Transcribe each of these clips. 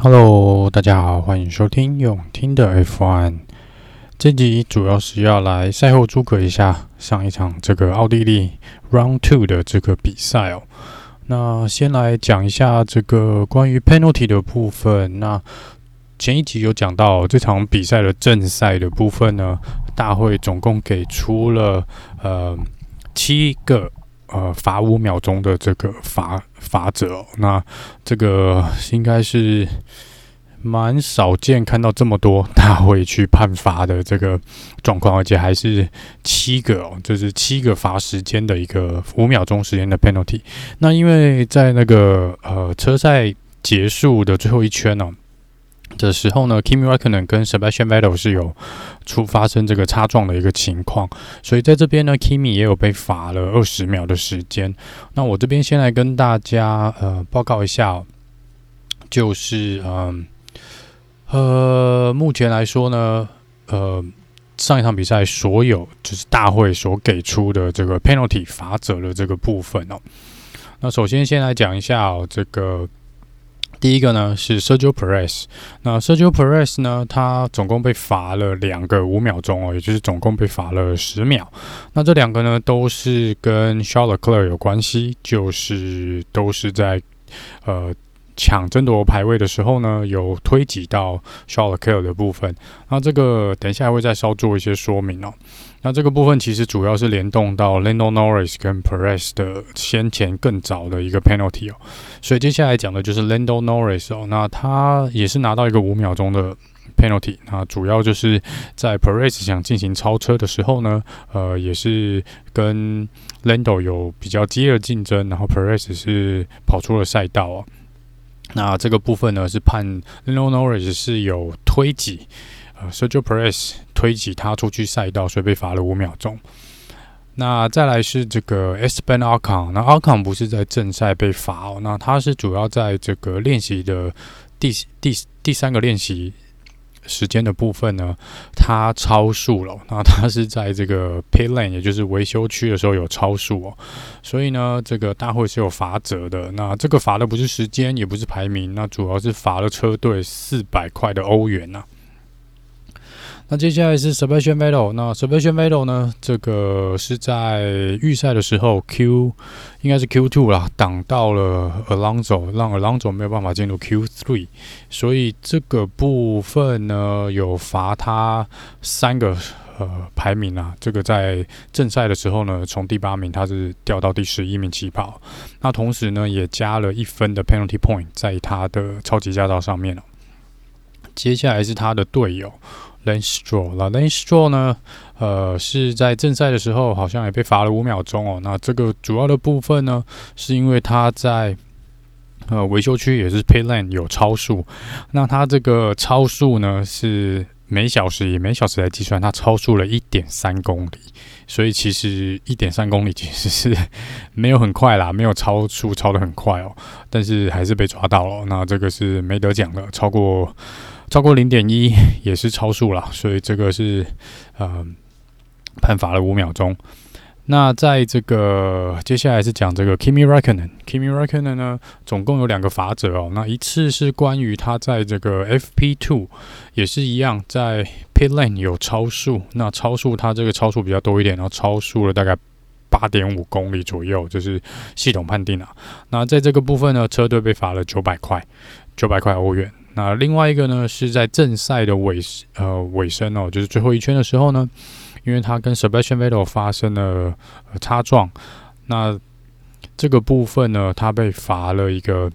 Hello，大家好，欢迎收听永听的 F1。这集主要是要来赛后诸葛一下上一场这个奥地利 Round Two 的这个比赛哦。那先来讲一下这个关于 Penalty 的部分。那前一集有讲到这场比赛的正赛的部分呢，大会总共给出了呃七个。呃，罚五秒钟的这个罚罚则哦，那这个应该是蛮少见看到这么多大会去判罚的这个状况，而且还是七个哦，就是七个罚时间的一个五秒钟时间的 penalty。那因为在那个呃车赛结束的最后一圈呢、哦。的时候呢，Kimi Räikkönen 跟 Sebastian Vettel 是有出发生这个擦撞的一个情况，所以在这边呢，Kimi 也有被罚了二十秒的时间。那我这边先来跟大家呃报告一下、就是嗯呃，目前来说呢，呃上一场比赛所有就是大会所给出的这个 penalty 罚则的这个部分哦。那首先先来讲一下哦这个。第一个呢是 Sergio Perez，那 Sergio Perez 呢，他总共被罚了两个五秒钟哦，也就是总共被罚了十秒。那这两个呢都是跟 Charles Leclerc 有关系，就是都是在呃。抢争夺排位的时候呢，有推挤到 Charles Leclerc 的部分。那这个等一下会再稍做一些说明哦。那这个部分其实主要是联动到 Lando Norris 跟 Perez 的先前更早的一个 penalty 哦。所以接下来讲的就是 Lando Norris 哦。那他也是拿到一个五秒钟的 penalty。那主要就是在 Perez 想进行超车的时候呢，呃，也是跟 Lando 有比较激烈的竞争，然后 Perez 是跑出了赛道哦。那这个部分呢，是判 Lando Norris 是有推挤，呃，so 叫 Perez 推挤他出去赛道，所以被罚了五秒钟。那再来是这个 Esteban Ocon，那 Ocon 不是在正赛被罚哦，那他是主要在这个练习的第第第三个练习。时间的部分呢，他超速了。那他是在这个 pit lane，也就是维修区的时候有超速哦。所以呢，这个大会是有罚则的。那这个罚的不是时间，也不是排名，那主要是罚了车队四百块的欧元呐。那接下来是 Sebastian Vettel，那 Sebastian Vettel 呢？这个是在预赛的时候 Q 应该是 Q two 啦，挡到了 Alonso，让 Alonso 没有办法进入 Q three，所以这个部分呢有罚他三个呃排名啊。这个在正赛的时候呢，从第八名他是掉到第十一名起跑，那同时呢也加了一分的 penalty point 在他的超级驾照上面了。接下来是他的队友。Lane stroll，那 lane stroll 呢？呃，是在正赛的时候好像也被罚了五秒钟哦。那这个主要的部分呢，是因为他在呃维修区也是 Pit Lane 有超速。那他这个超速呢，是每小时以每小时来计算，他超速了一点三公里。所以其实一点三公里其实是 没有很快啦，没有超速超得很快哦。但是还是被抓到了。那这个是没得讲的，超过。超过零点一也是超速了，所以这个是呃判罚了五秒钟。那在这个接下来是讲这个 Kimi Räikkönen，Kimi Räikkönen 呢，总共有两个罚则哦。那一次是关于他在这个 FP2 也是一样，在 Pit Lane 有超速，那超速他这个超速比较多一点，然后超速了大概八点五公里左右，就是系统判定啊。那在这个部分呢，车队被罚了九百块，九百块欧元。那另外一个呢，是在正赛的尾呃尾声哦，就是最后一圈的时候呢，因为他跟 Sebastian Vettel 发生了擦撞，那这个部分呢，他被罚了一个。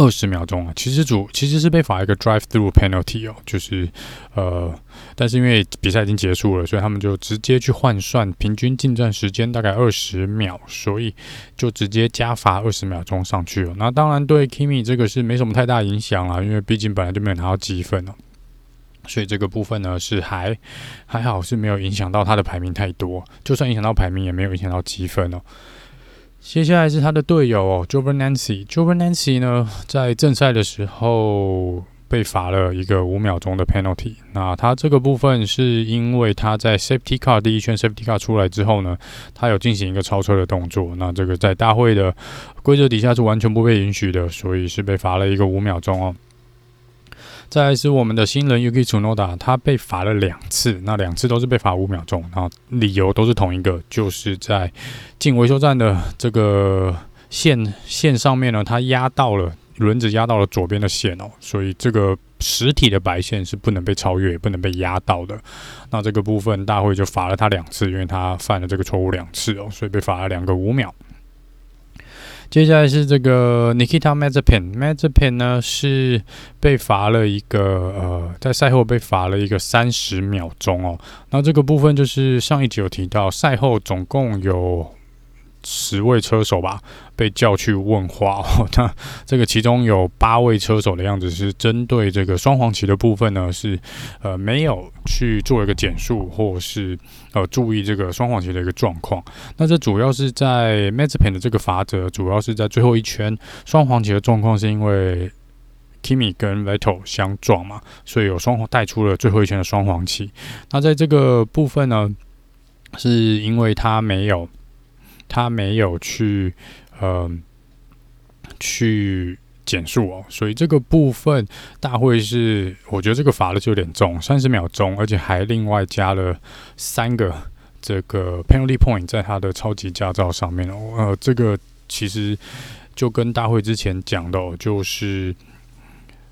二十秒钟啊，其实主其实是被罚一个 drive through penalty 哦，就是呃，但是因为比赛已经结束了，所以他们就直接去换算平均进站时间大概二十秒，所以就直接加罚二十秒钟上去了。那当然对 Kimi 这个是没什么太大影响啦，因为毕竟本来就没有拿到积分哦，所以这个部分呢是还还好是没有影响到他的排名太多，就算影响到排名也没有影响到积分哦。接下来是他的队友 Jovenancy。Jovenancy 呢，在正赛的时候被罚了一个五秒钟的 penalty。那他这个部分是因为他在 safety car 第一圈 safety car 出来之后呢，他有进行一个超车的动作。那这个在大会的规则底下是完全不被允许的，所以是被罚了一个五秒钟哦。再来是我们的新人 Yuki Tsunoda，他被罚了两次，那两次都是被罚五秒钟，然后理由都是同一个，就是在进维修站的这个线线上面呢，他压到了轮子压到了左边的线哦，所以这个实体的白线是不能被超越，也不能被压到的。那这个部分大会就罚了他两次，因为他犯了这个错误两次哦，所以被罚了两个五秒。接下来是这个 Nikita Mazepin，Mazepin 呢是被罚了一个呃，在赛后被罚了一个三十秒钟哦。那这个部分就是上一集有提到，赛后总共有。十位车手吧被叫去问话哦，那这个其中有八位车手的样子是针对这个双黄旗的部分呢，是呃没有去做一个减速，或是呃注意这个双黄旗的一个状况。那这主要是在 Mazepin 的这个法则，主要是在最后一圈双黄旗的状况，是因为 Kimi 跟 Vettel 相撞嘛，所以有双带出了最后一圈的双黄旗。那在这个部分呢，是因为他没有。他没有去，呃，去减速哦，所以这个部分大会是，我觉得这个罚的就有点重，三十秒钟，而且还另外加了三个这个 penalty point 在他的超级驾照上面哦，呃，这个其实就跟大会之前讲的哦，就是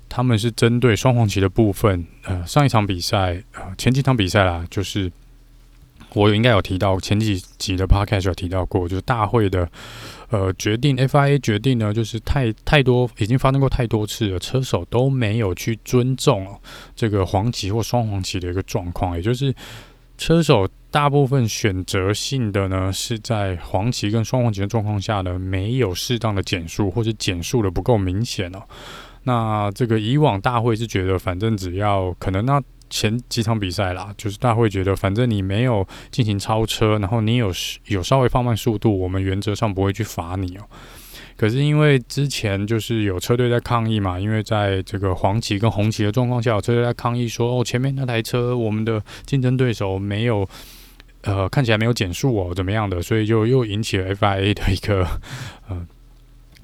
他们是针对双黄旗的部分，呃，上一场比赛，呃，前几场比赛啦，就是。我应该有提到前几集的 podcast 有提到过，就是大会的呃决定，FIA 决定呢，就是太太多已经发生过太多次了，车手都没有去尊重这个黄旗或双黄旗的一个状况，也就是车手大部分选择性的呢是在黄旗跟双黄旗的状况下呢，没有适当的减速，或者减速的不够明显哦。那这个以往大会是觉得，反正只要可能那。前几场比赛啦，就是大会觉得，反正你没有进行超车，然后你有有稍微放慢速度，我们原则上不会去罚你哦。可是因为之前就是有车队在抗议嘛，因为在这个黄旗跟红旗的状况下，有车队在抗议说，哦，前面那台车我们的竞争对手没有，呃，看起来没有减速哦，怎么样的，所以就又引起了 FIA 的一个呃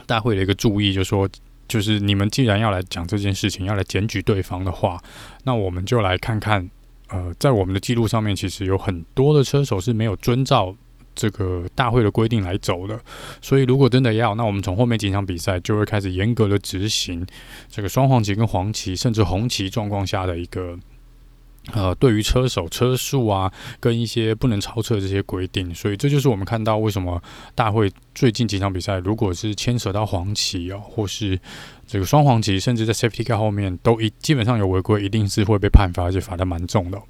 大会的一个注意，就说。就是你们既然要来讲这件事情，要来检举对方的话，那我们就来看看，呃，在我们的记录上面，其实有很多的车手是没有遵照这个大会的规定来走的。所以，如果真的要，那我们从后面几场比赛就会开始严格的执行这个双黄旗跟黄旗，甚至红旗状况下的一个。呃，对于车手车速啊，跟一些不能超车的这些规定，所以这就是我们看到为什么大会最近几场比赛，如果是牵扯到黄旗哦，或是这个双黄旗，甚至在 Safety Car 后面都一基本上有违规，一定是会被判罚，而且罚的蛮重的。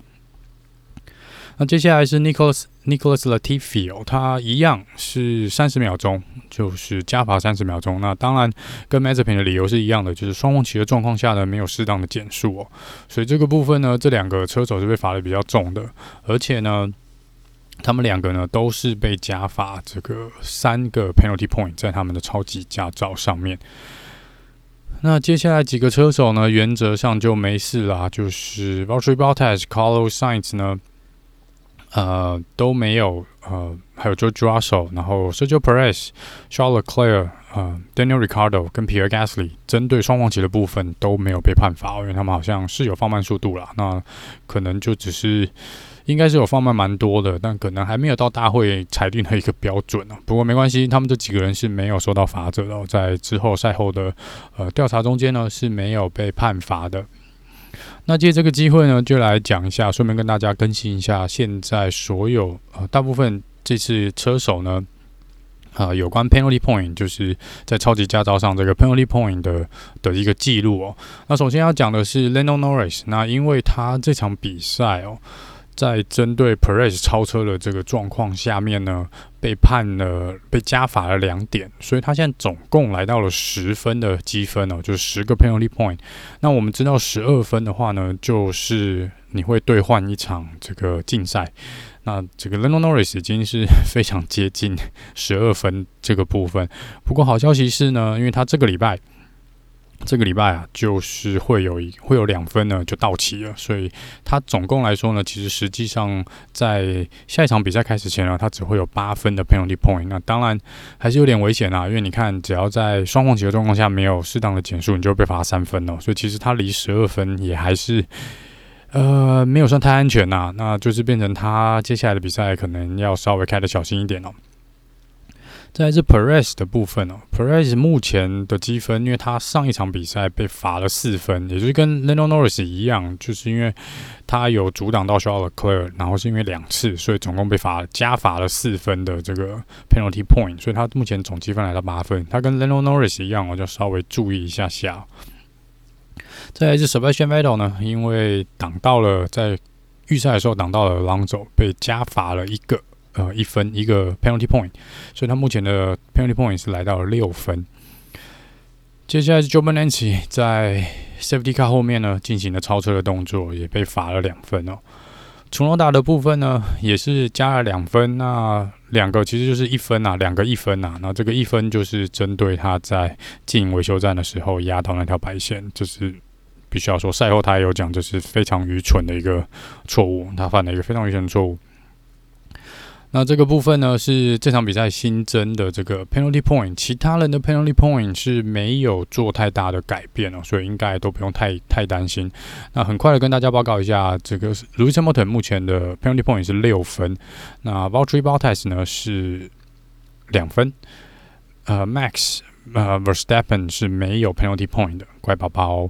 那接下来是 Nicholas Nicholas Latifi 哦，他一样是三十秒钟，就是加罚三十秒钟。那当然跟 Mazepin 的理由是一样的，就是双黄旗的状况下呢，没有适当的减速哦。所以这个部分呢，这两个车手是被罚的比较重的，而且呢，他们两个呢都是被加罚这个三个 penalty point 在他们的超级驾照上面。那接下来几个车手呢，原则上就没事啦，就是 Valtteri Bottas、Carlos Sainz 呢。呃，都没有呃，还有 George Russell，然后 Sergio Perez、Charles Leclerc、呃，Daniel Ricardo 跟 Pierre Gasly，针对双黄旗的部分都没有被判罚，因为他们好像是有放慢速度啦。那可能就只是应该是有放慢蛮多的，但可能还没有到大会裁定的一个标准啊。不过没关系，他们这几个人是没有受到罚则的，在之后赛后的呃调查中间呢是没有被判罚的。那借这个机会呢，就来讲一下，顺便跟大家更新一下，现在所有呃大部分这次车手呢，啊、有关 penalty point，就是在超级驾照上这个 penalty point 的的一个记录哦。那首先要讲的是 Lando Norris，那因为他这场比赛哦。在针对 Perez 超车的这个状况下面呢，被判了被加罚了两点，所以他现在总共来到了十分的积分哦，就是十个 penalty point。那我们知道十二分的话呢，就是你会兑换一场这个竞赛。那这个 Lando Norris 已经是非常接近十二分这个部分。不过好消息是呢，因为他这个礼拜。这个礼拜啊，就是会有一会有两分呢就到期了，所以他总共来说呢，其实实际上在下一场比赛开始前呢，他只会有八分的 penalty point。那当然还是有点危险啊，因为你看，只要在双红旗的状况下没有适当的减速，你就会被罚三分哦。所以其实他离十二分也还是呃没有算太安全呐，那就是变成他接下来的比赛可能要稍微开的小心一点哦。再来是 Perez 的部分哦，Perez 目前的积分，因为他上一场比赛被罚了四分，也就是跟 Lando Norris 一样，就是因为他有阻挡到 Charles c l e r 然后是因为两次，所以总共被罚加罚了四分的这个 penalty point，所以他目前总积分来到八分，他跟 Lando Norris 一样，我就稍微注意一下下。再来是 Sebastian Vettel 呢，因为挡到了在预赛的时候挡到了 Alonso，被加罚了一个。呃，一分一个 penalty point，所以他目前的 penalty point 是来到了六分。接下来是 Joe Bernanke 在 safety car 后面呢进行了超车的动作，也被罚了两分哦。楚诺达的部分呢也是加了两分，那两个其实就是一分啊，两个一分啊。那这个一分就是针对他在进维修站的时候压到那条白线，就是必须要说赛后他也有讲，这是非常愚蠢的一个错误，他犯了一个非常愚蠢的错误。那这个部分呢，是这场比赛新增的这个 penalty point，其他人的 penalty point 是没有做太大的改变哦，所以应该都不用太太担心。那很快的跟大家报告一下，这个 Lewis Hamilton 目前的 penalty point 是六分，那 Valtteri Bottas 呢是两分，呃，Max 呃 Verstappen 是没有 penalty point 的，乖宝宝。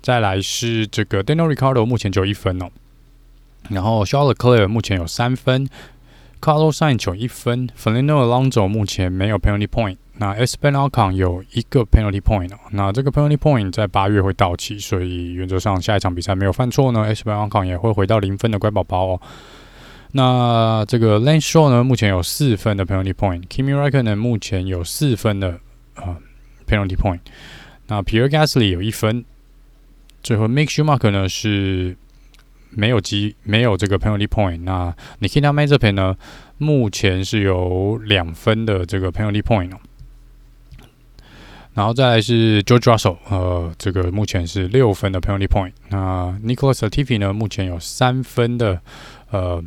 再来是这个 Daniel r i c a r d o 目前只有一分哦，然后 Charles Leclerc 目前有三分。Carlos Sainz 有一分，Fernando Alonso 目前没有 penalty point。那 Esteban Ocon 有一个 penalty point 哦。那这个 penalty point 在八月会到期，所以原则上下一场比赛没有犯错呢，Esteban Ocon 也会回到零分的乖宝宝哦。那这个 Lance Stroll 呢，目前有四分的 penalty point。Kimi Räikkönen 呢，目前有四分的啊 penalty point。那 Pierre Gasly 有一分。最后 Mick Schumacher 呢是。没有积，没有这个 penalty point。那 Nikita Mazepin 呢？目前是有两分的这个 penalty point。然后再来是 George Russell，呃，这个目前是六分的 penalty point。那 Nicholas Latifi 呢？目前有三分的，呃，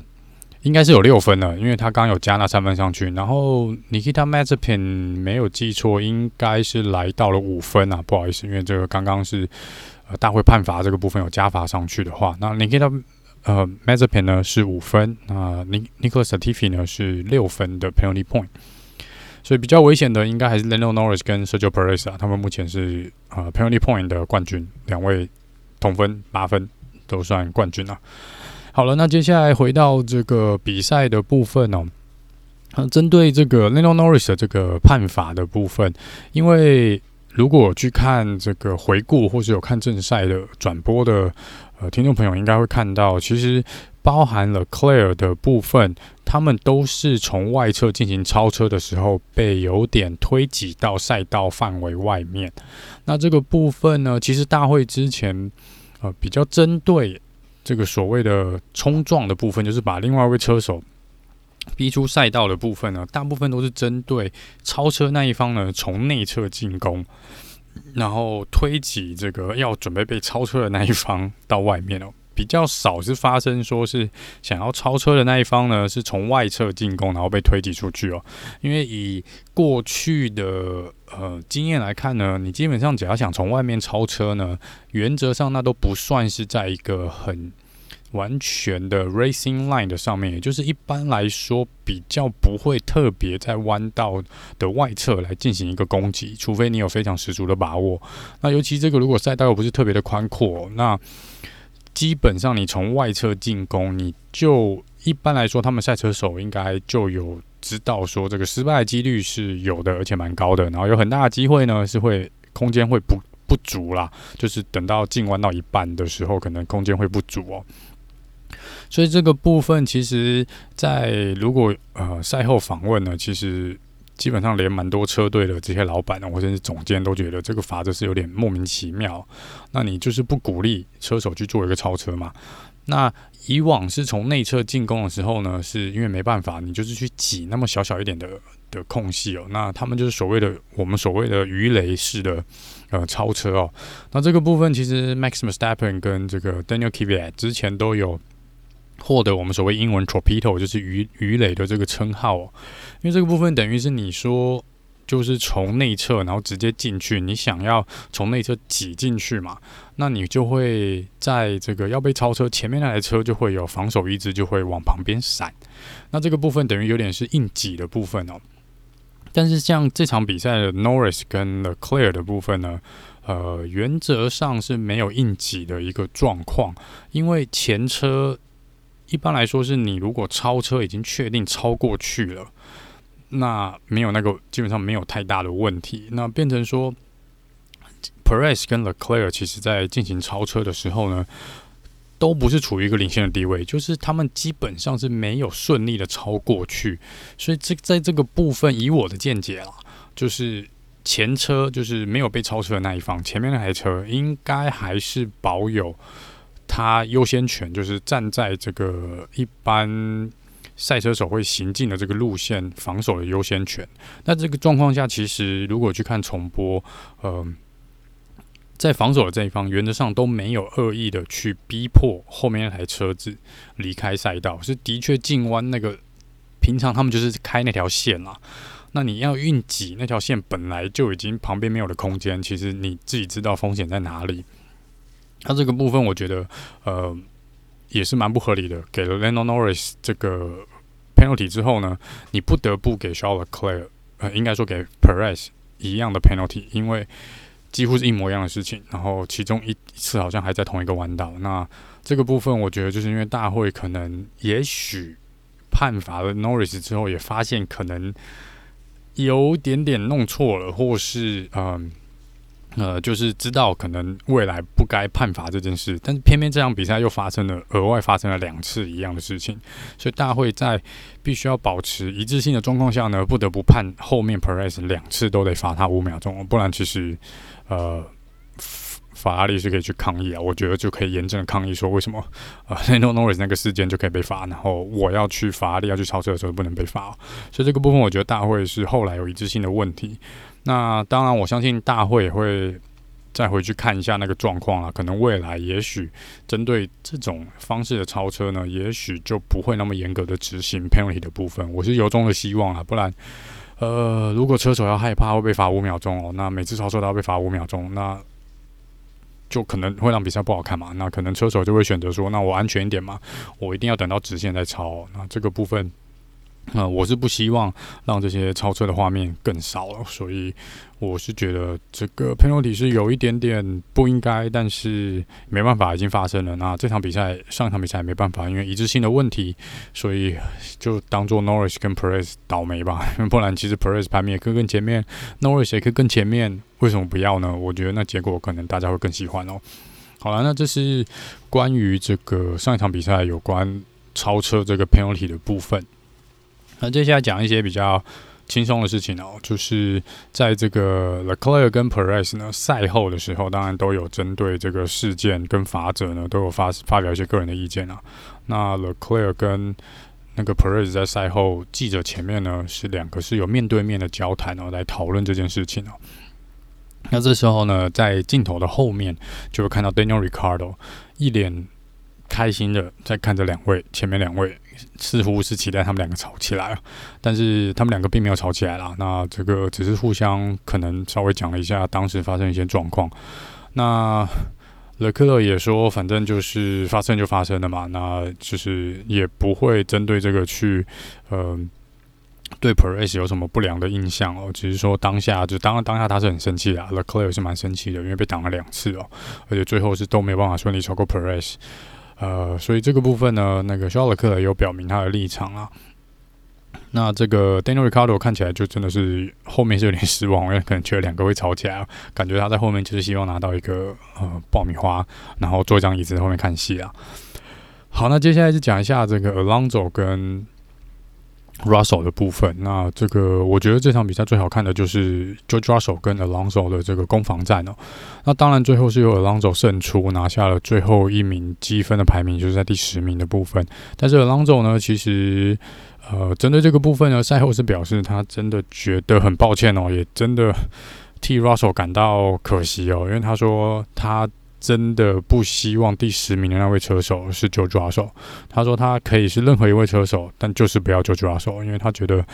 应该是有六分的，因为他刚有加那三分上去。然后 Nikita Mazepin 没有记错，应该是来到了五分啊，不好意思，因为这个刚刚是。呃，大会判罚这个部分有加罚上去的话，那你看到呃 Mazepin 呢是五分，那 Nicholas a t i f i 呢是六分的 penalty point，所以比较危险的应该还是 Lando Norris 跟 Sergio Perez 啊，他们目前是呃 penalty point 的冠军，两位同分八分都算冠军啊。好了，那接下来回到这个比赛的部分哦，呃，针对这个 Lando Norris 的这个判罚的部分，因为。如果去看这个回顾，或是有看正赛的转播的呃听众朋友，应该会看到，其实包含了 Leclerc 的部分，他们都是从外侧进行超车的时候，被有点推挤到赛道范围外面。那这个部分呢，其实大会之前呃比较针对这个所谓的冲撞的部分，就是把另外一位车手。逼出赛道的部分呢，大部分都是针对超车那一方呢，从内侧进攻，然后推挤这个要准备被超车的那一方到外面哦。比较少是发生说是想要超车的那一方呢，是从外侧进攻，然后被推挤出去哦。因为以过去的呃经验来看呢，你基本上只要想从外面超车呢，原则上那都不算是在一个很。完全的 racing line 的上面，也就是一般来说比较不会特别在弯道的外侧来进行一个攻击，除非你有非常十足的把握。那尤其这个如果赛道又不是特别的宽阔，那基本上你从外侧进攻，你就一般来说他们赛车手应该就有知道说这个失败的几率是有的，而且蛮高的。然后有很大的机会呢，是会空间会不不足啦，就是等到进弯到一半的时候，可能空间会不足哦。所以这个部分，其实，在如果呃赛后访问呢，其实基本上连蛮多车队的这些老板呢，或者是总监都觉得这个罚则是有点莫名其妙。那你就是不鼓励车手去做一个超车嘛？那以往是从内侧进攻的时候呢，是因为没办法，你就是去挤那么小小一点的的空隙哦。那他们就是所谓的我们所谓的鱼雷式的呃超车哦。那这个部分其实 Max Verstappen 跟这个 Daniel Kvyat 之前都有获得我们所谓英文 torpedo 就是鱼鱼雷的这个称号哦。因为这个部分等于是你说。就是从内侧，然后直接进去。你想要从内侧挤进去嘛？那你就会在这个要被超车，前面那台车就会有防守意志，就会往旁边闪。那这个部分等于有点是硬挤的部分哦。但是像这场比赛的 Norris 跟 The Clear 的部分呢，呃，原则上是没有硬挤的一个状况，因为前车一般来说是你如果超车已经确定超过去了。那没有那个，基本上没有太大的问题。那变成说，Perez 跟 Leclerc 其实在进行超车的时候呢，都不是处于一个领先的地位，就是他们基本上是没有顺利的超过去。所以这在这个部分，以我的见解啦，就是前车就是没有被超车的那一方，前面那台车应该还是保有他优先权，就是站在这个一般。赛车手会行进的这个路线，防守的优先权。那这个状况下，其实如果去看重播，呃，在防守的这一方，原则上都没有恶意的去逼迫后面那台车子离开赛道，是的确进弯那个，平常他们就是开那条线啦。那你要硬挤那条线，本来就已经旁边没有的空间，其实你自己知道风险在哪里。那这个部分，我觉得，呃。也是蛮不合理的，给了 Lando Norris 这个 penalty 之后呢，你不得不给 Charles Leclerc，呃，应该说给 Perez 一样的 penalty，因为几乎是一模一样的事情。然后其中一次好像还在同一个弯道。那这个部分，我觉得就是因为大会可能也许判罚了 Norris 之后，也发现可能有点点弄错了，或是嗯。呃，就是知道可能未来不该判罚这件事，但是偏偏这场比赛又发生了额外发生了两次一样的事情，所以大会在必须要保持一致性的状况下呢，不得不判后面 Perez 两次都得罚他五秒钟，不然其实呃法拉利是可以去抗议啊，我觉得就可以严正的抗议说为什么 呃 Lando noise 那个事件就可以被罚，然后我要去法拉利要去超车的时候不能被罚，所以这个部分我觉得大会是后来有一致性的问题。那当然，我相信大会也会再回去看一下那个状况了。可能未来也许针对这种方式的超车呢，也许就不会那么严格的执行 penalty 的部分。我是由衷的希望啊，不然，呃，如果车手要害怕会被罚五秒钟哦，那每次超车都要被罚五秒钟，那就可能会让比赛不好看嘛。那可能车手就会选择说，那我安全一点嘛，我一定要等到直线再超。那这个部分。呃、嗯，我是不希望让这些超车的画面更少了，所以我是觉得这个 penalty 是有一点点不应该，但是没办法，已经发生了。那这场比赛，上一场比赛没办法，因为一致性的问题，所以就当做 Norris 跟 Perez 倒霉吧。不然，其实 Perez 排名也可以更前面，Norris 也可以更前面，为什么不要呢？我觉得那结果可能大家会更喜欢哦。好了，那这是关于这个上一场比赛有关超车这个 penalty 的部分。那接下来讲一些比较轻松的事情哦，就是在这个 Leclerc 跟 Perez 呢赛后的时候，当然都有针对这个事件跟法则呢都有发发表一些个人的意见啊。那 Leclerc 跟那个 Perez 在赛后记者前面呢是两个是有面对面的交谈哦，来讨论这件事情哦。那这时候呢，在镜头的后面就会看到 Daniel Ricardo 一脸开心的在看着两位前面两位。似乎是期待他们两个吵起来，但是他们两个并没有吵起来啦。那这个只是互相可能稍微讲了一下当时发生一些状况。那勒克勒也说，反正就是发生就发生了嘛，那就是也不会针对这个去呃对 p e r e s 有什么不良的印象哦。只是说当下就当当下他是很生气的，勒克勒也是蛮生气的，因为被挡了两次哦，而且最后是都没办法顺利超过 p e r e s。呃，所以这个部分呢，那个肖勒克有表明他的立场啊。那这个 Daniel Ricardo 看起来就真的是后面是有点失望，因为可能缺了两个会吵起来，感觉他在后面就是希望拿到一个呃爆米花，然后坐一张椅子在后面看戏啊。好，那接下来就讲一下这个 Alonso 跟 Russell 的部分，那这个我觉得这场比赛最好看的就是 George Russell 跟 Alonso 的这个攻防战哦。那当然最后是由 Alonso 胜出，拿下了最后一名积分的排名，就是在第十名的部分。但是 Alonso 呢，其实呃针对这个部分呢，赛后是表示他真的觉得很抱歉哦，也真的替 Russell 感到可惜哦，因为他说他。真的不希望第十名的那位车手是九九阿手。他说他可以是任何一位车手，但就是不要九九阿手因为他觉得，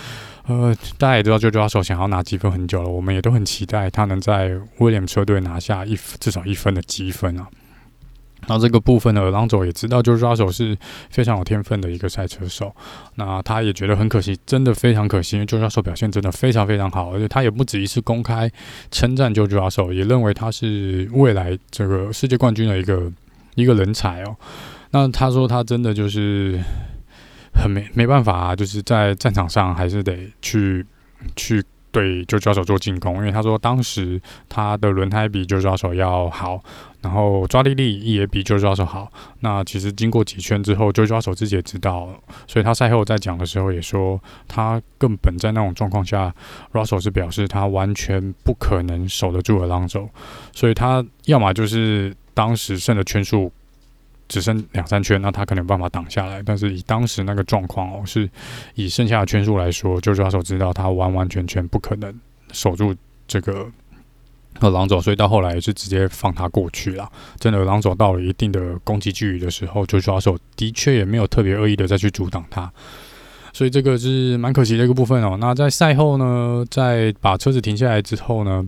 呃，大家也知道九九阿手想要拿积分很久了，我们也都很期待他能在威廉车队拿下一至少一分的积分啊。那这个部分呢，朗佐也知道，就是 Russell 是非常有天分的一个赛车手。那他也觉得很可惜，真的非常可惜，因为 Russell 表现真的非常非常好，而且他也不止一次公开称赞 Russell，也认为他是未来这个世界冠军的一个一个人才哦。那他说他真的就是很没没办法，就是在战场上还是得去去。对，就抓手做进攻，因为他说当时他的轮胎比就抓手要好，然后抓地力也比就抓手好。那其实经过几圈之后，就抓手自己也知道，所以他赛后在讲的时候也说，他根本在那种状况下，Russell 是表示他完全不可能守得住的 Alonso，所以他要么就是当时剩的圈数。只剩两三圈，那他可能有办法挡下来。但是以当时那个状况哦，是以剩下的圈数来说，就抓手知道他完完全全不可能守住这个呃狼走，所以到后来也是直接放他过去了。真的，狼走到了一定的攻击距离的时候，就抓手的确也没有特别恶意的再去阻挡他，所以这个是蛮可惜的一个部分哦。那在赛后呢，在把车子停下来之后呢，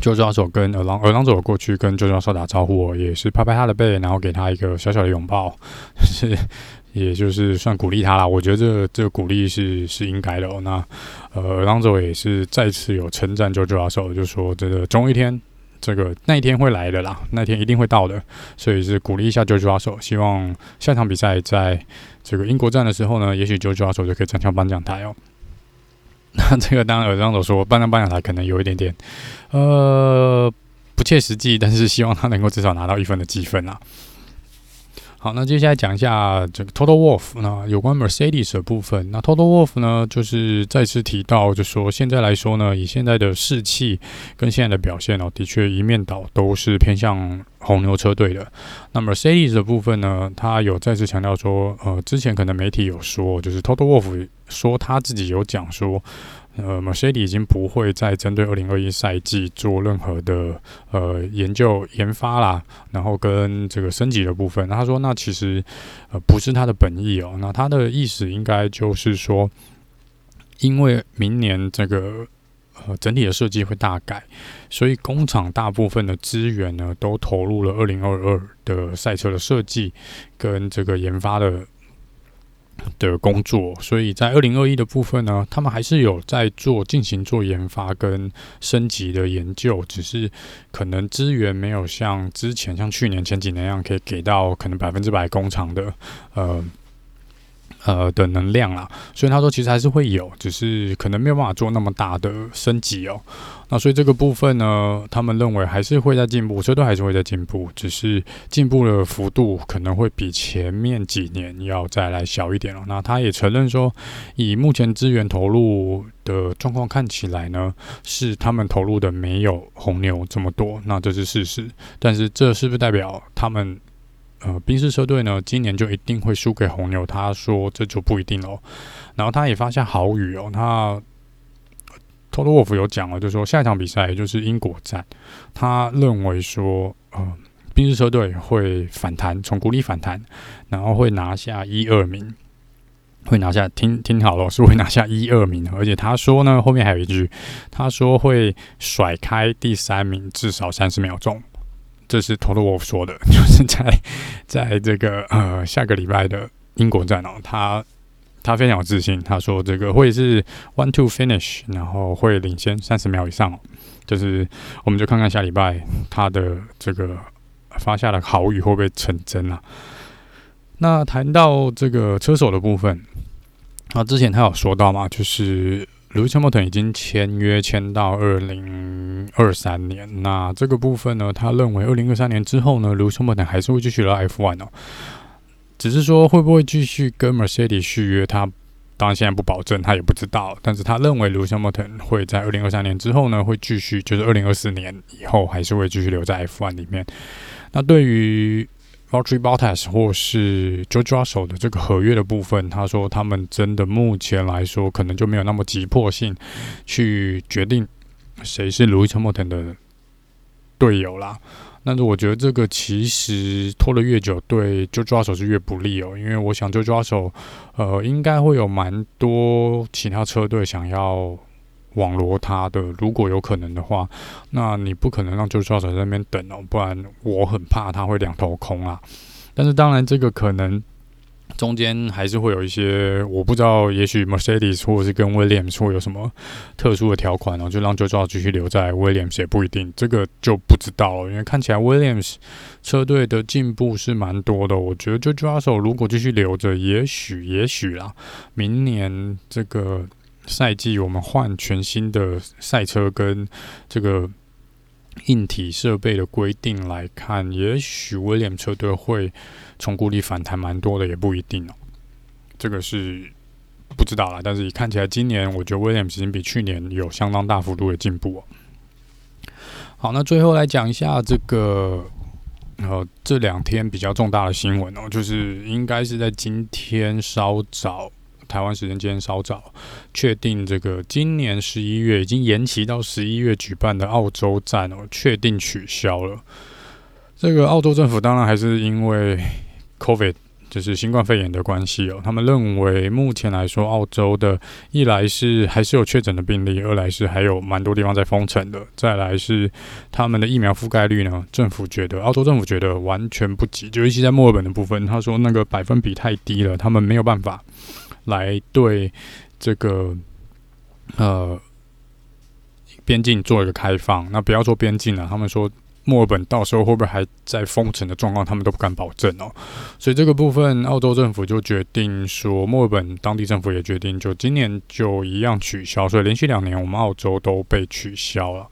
就抓手跟狼狼走过去跟就抓手打招呼，也是拍拍他的背，然后给他一个小小的拥抱，是 也就是算鼓励他啦。我觉得这这鼓励是是应该的哦。那呃尔朗走也是再次有称赞就抓手，就说这个总有一天这个那一天会来的啦，那天一定会到的，所以是鼓励一下就抓手，希望下场比赛在这个英国站的时候呢，也许就抓手就可以站上颁奖台哦。那这个当然，有这样子说，颁奖颁奖台可能有一点点，呃，不切实际，但是希望他能够至少拿到一分的积分啊。好，那接下来讲一下这个 Toto Wolff 那有关 Mercedes 的部分。那 Toto Wolff 呢，就是再次提到，就说现在来说呢，以现在的士气跟现在的表现哦，的确一面倒都是偏向红牛车队的。那 Mercedes 的部分呢，他有再次强调说，呃，之前可能媒体有说，就是 Toto Wolff 说他自己有讲说。呃，Mercedes 已经不会再针对二零二一赛季做任何的呃研究研发啦，然后跟这个升级的部分。他说，那其实呃不是他的本意哦。那他的意思应该就是说，因为明年这个呃整体的设计会大改，所以工厂大部分的资源呢都投入了二零二二的赛车的设计跟这个研发的。的工作，所以在二零二一的部分呢，他们还是有在做进行做研发跟升级的研究，只是可能资源没有像之前像去年前几年那样可以给到可能百分之百工厂的呃。呃的能量啦，所以他说其实还是会有，只是可能没有办法做那么大的升级哦。那所以这个部分呢，他们认为还是会在进步，车队还是会在进步，只是进步的幅度可能会比前面几年要再来小一点了。那他也承认说，以目前资源投入的状况看起来呢，是他们投入的没有红牛这么多，那这是事实。但是这是不是代表他们？呃，宾士车队呢，今年就一定会输给红牛？他说这就不一定哦。然后他也发下豪语哦，他 Toto Wolff 有讲了，就说下一场比赛也就是英国站，他认为说，呃，宾士车队会反弹，从谷底反弹，然后会拿下一二名，会拿下，听听好了，是会拿下一二名，而且他说呢，后面还有一句，他说会甩开第三名至少三十秒钟。这是 Toto Wolf 说的，就是在在这个呃下个礼拜的英国站哦，他他非常有自信，他说这个会是 one two finish，然后会领先三十秒以上。就是我们就看看下礼拜他的这个发下的豪语会不会成真啊？那谈到这个车手的部分，啊，之前他有说到嘛，就是。Lewis Hamilton 已经签约签到二零二三年，那这个部分呢，他认为二零二三年之后呢，Lewis Hamilton 还是会继续来 F1 哦，只是说会不会继续跟 Mercedes 续约，他当然现在不保证，他也不知道。但是他认为 Lewis Hamilton 会在二零二三年之后呢，会继续，就是二零二四年以后还是会继续留在 F1 里面。那对于 Valtteri Bottas 或是 George Russell 的这个合约的部分，他说他们真的目前来说可能就没有那么急迫性去决定谁是 Lewis Hamilton 的队友啦。但是我觉得这个其实拖得越久，对 George Russell 是越不利哦，因为我想 George Russell 呃，应该会有蛮多其他车队想要网罗他的，如果有可能的话，那你不可能让 George Russell 在那边等哦，不然我很怕他会两头空啊。但是当然，这个可能。中间还是会有一些，我不知道，也许 Mercedes 或者是跟 Williams 会有什么特殊的条款哦，就让 George 继续留在 Williams 也不一定，这个就不知道了。因为看起来 Williams 车队的进步是蛮多的，我觉得 George Russell 如果继续留着，也许也许啦，明年这个赛季我们换全新的赛车跟这个。硬体设备的规定来看，也许威廉车队会从谷底反弹蛮多的，也不一定哦。这个是不知道啦，但是看起来今年我觉得威廉已经比去年有相当大幅度的进步哦。好，那最后来讲一下这个呃这两天比较重大的新闻哦，就是应该是在今天稍早。台湾时间今天稍早确定，这个今年十一月已经延期到十一月举办的澳洲站哦，确定取消了。这个澳洲政府当然还是因为 COVID，就是新冠肺炎的关系哦。他们认为目前来说，澳洲的一来是还是有确诊的病例，二来是还有蛮多地方在封城的，再来是他们的疫苗覆盖率呢，政府觉得澳洲政府觉得完全不及，就尤其在墨尔本的部分，他说那个百分比太低了，他们没有办法。来对这个呃边境做一个开放，那不要说边境了，他们说墨尔本到时候会不会还在封城的状况，他们都不敢保证哦。所以这个部分，澳洲政府就决定说，墨尔本当地政府也决定，就今年就一样取消，所以连续两年我们澳洲都被取消了。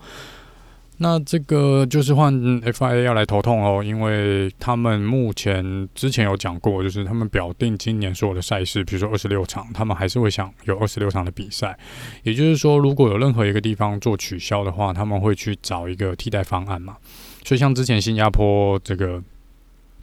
那这个就是换 FIA 要来头痛哦，因为他们目前之前有讲过，就是他们表定今年所有的赛事，比如说二十六场，他们还是会想有二十六场的比赛。也就是说，如果有任何一个地方做取消的话，他们会去找一个替代方案嘛。所以像之前新加坡这个。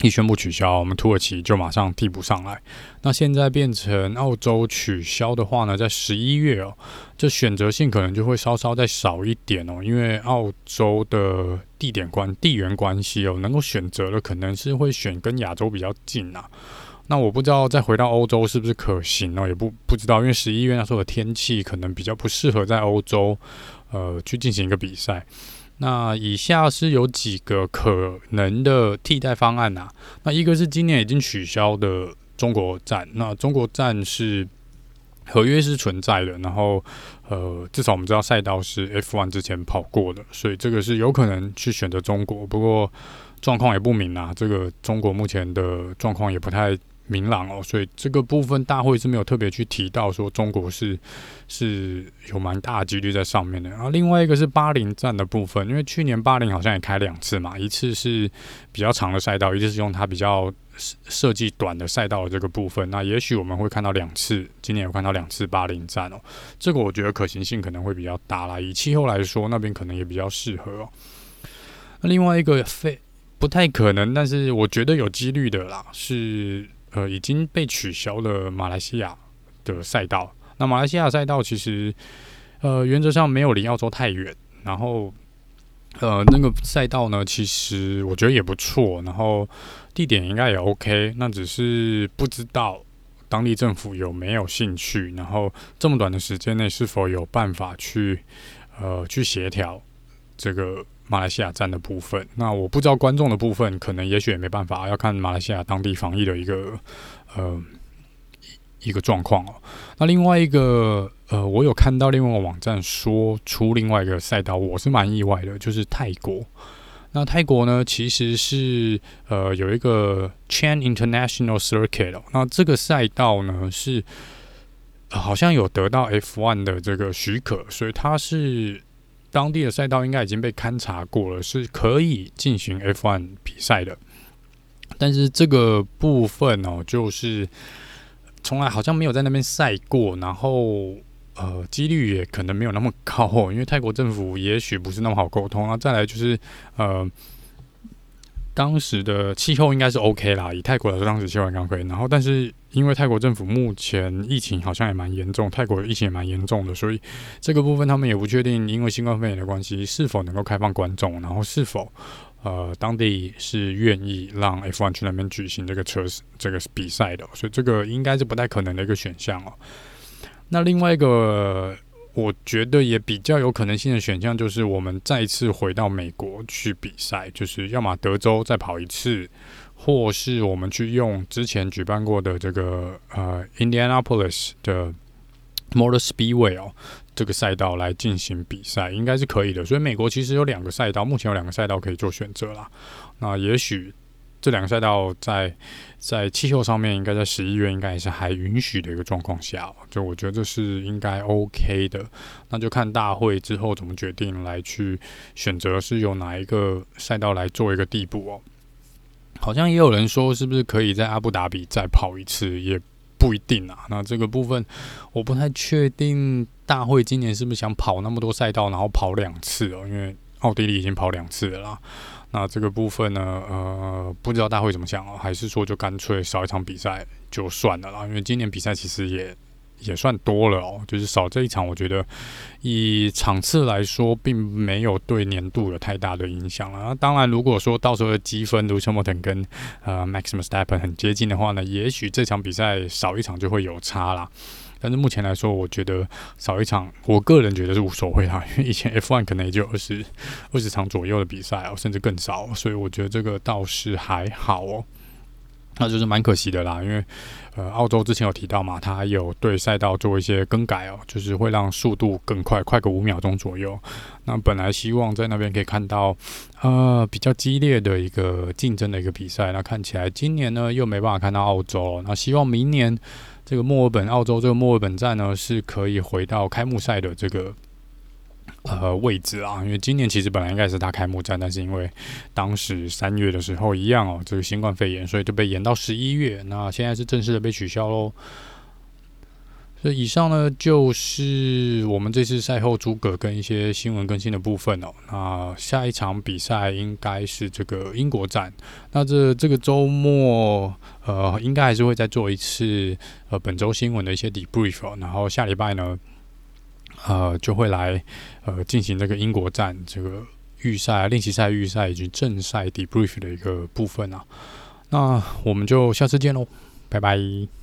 一宣布取消，我们土耳其就马上替补上来。那现在变成澳洲取消的话呢，在十一月哦，这选择性可能就会稍稍再少一点哦，因为澳洲的地点关地缘关系哦，能够选择的可能是会选跟亚洲比较近啊。那我不知道再回到欧洲是不是可行哦，也不不知道，因为十一月那时候的天气可能比较不适合在欧洲呃去进行一个比赛。那以下是有几个可能的替代方案啊。那一个是今年已经取消的中国站，那中国站是合约是存在的，然后呃，至少我们知道赛道是 F1 之前跑过的，所以这个是有可能去选择中国。不过状况也不明啊，这个中国目前的状况也不太。明朗哦，所以这个部分大会是没有特别去提到说中国是是有蛮大的几率在上面的。然后另外一个是巴林站的部分，因为去年巴林好像也开两次嘛，一次是比较长的赛道，一次是用它比较设计短的赛道的这个部分。那也许我们会看到两次，今年有看到两次巴林站哦，这个我觉得可行性可能会比较大啦。以气候来说，那边可能也比较适合哦。那另外一个非不太可能，但是我觉得有几率的啦，是。呃，已经被取消了马来西亚的赛道。那马来西亚赛道其实，呃，原则上没有离澳洲太远。然后，呃，那个赛道呢，其实我觉得也不错。然后地点应该也 OK。那只是不知道当地政府有没有兴趣。然后这么短的时间内是否有办法去，呃，去协调这个。马来西亚站的部分，那我不知道观众的部分，可能也许也没办法，要看马来西亚当地防疫的一个呃一个状况哦。那另外一个呃，我有看到另外一个网站说出另外一个赛道，我是蛮意外的，就是泰国。那泰国呢，其实是呃有一个 Chan International Circuit 哦，那这个赛道呢是、好像有得到 F1 的这个许可，所以它是。当地的赛道应该已经被勘察过了，是可以进行 F1 比赛的。但是这个部分哦，就是从来好像没有在那边赛过，然后呃，几率也可能没有那么高，因为泰国政府也许不是那么好沟通。啊再来就是呃。当时的气候应该是 OK 啦，以泰国来说，当时气候刚可以。然后，但是因为泰国政府目前疫情好像也蛮严重，泰国疫情也蛮严重的，所以这个部分他们也不确定，因为新冠肺炎的关系，是否能够开放观众，然后是否呃当地是愿意让 F1 去那边举行这个车这个比赛的，所以这个应该是不太可能的一个选项哦。那另外一个。我觉得也比较有可能性的选项就是我们再次回到美国去比赛，就是要么德州再跑一次，或是我们去用之前举办过的这个呃 Indianapolis 的 Motor Speedway 哦这个赛道来进行比赛，应该是可以的。所以美国其实有两个赛道，目前有两个赛道可以做选择啦。那也许。这两个赛道在在气候上面，应该在十一月应该也是还允许的一个状况下，就我觉得这是应该 OK 的。那就看大会之后怎么决定来去选择是由哪一个赛道来做一个地步哦。好像也有人说，是不是可以在阿布达比再跑一次，也不一定啊。那这个部分我不太确定，大会今年是不是想跑那么多赛道，然后跑两次哦？因为奥地利已经跑两次了啦。那这个部分呢，呃，不知道大家会怎么想哦，还是说就干脆少一场比赛就算了啦？因为今年比赛其实也也算多了哦，就是少这一场，我觉得以场次来说，并没有对年度有太大的影响了。那当然，如果说到时候的积分，Lewis Hamilton 跟呃 Max Verstappen 很接近的话呢，也许这场比赛少一场就会有差啦。但是目前来说，我觉得少一场，我个人觉得是无所谓啦。因为以前 F1 可能也就二十二十场左右的比赛哦，甚至更少，所以我觉得这个倒是还好哦。那就是蛮可惜的啦，因为呃，澳洲之前有提到嘛，它有对赛道做一些更改哦，就是会让速度更快，快个五秒钟左右。那本来希望在那边可以看到呃比较激烈的一个竞争的一个比赛，那看起来今年呢又没办法看到澳洲，那希望明年。这个墨尔本，澳洲这个墨尔本站呢，是可以回到开幕赛的这个呃位置啊。因为今年其实本来应该是它开幕战，但是因为当时三月的时候一样哦，这个新冠肺炎，所以就被延到十一月。那现在是正式的被取消喽。所以以上呢，就是我们这次赛后诸葛跟一些新闻更新的部分哦。那下一场比赛应该是这个英国站。那这这个周末，呃，应该还是会再做一次呃本周新闻的一些 debrief。然后下礼拜呢，呃，就会来呃进行这个英国站这个预赛、练习赛、预赛以及正赛 debrief 的一个部分啊。那我们就下次见喽，拜拜。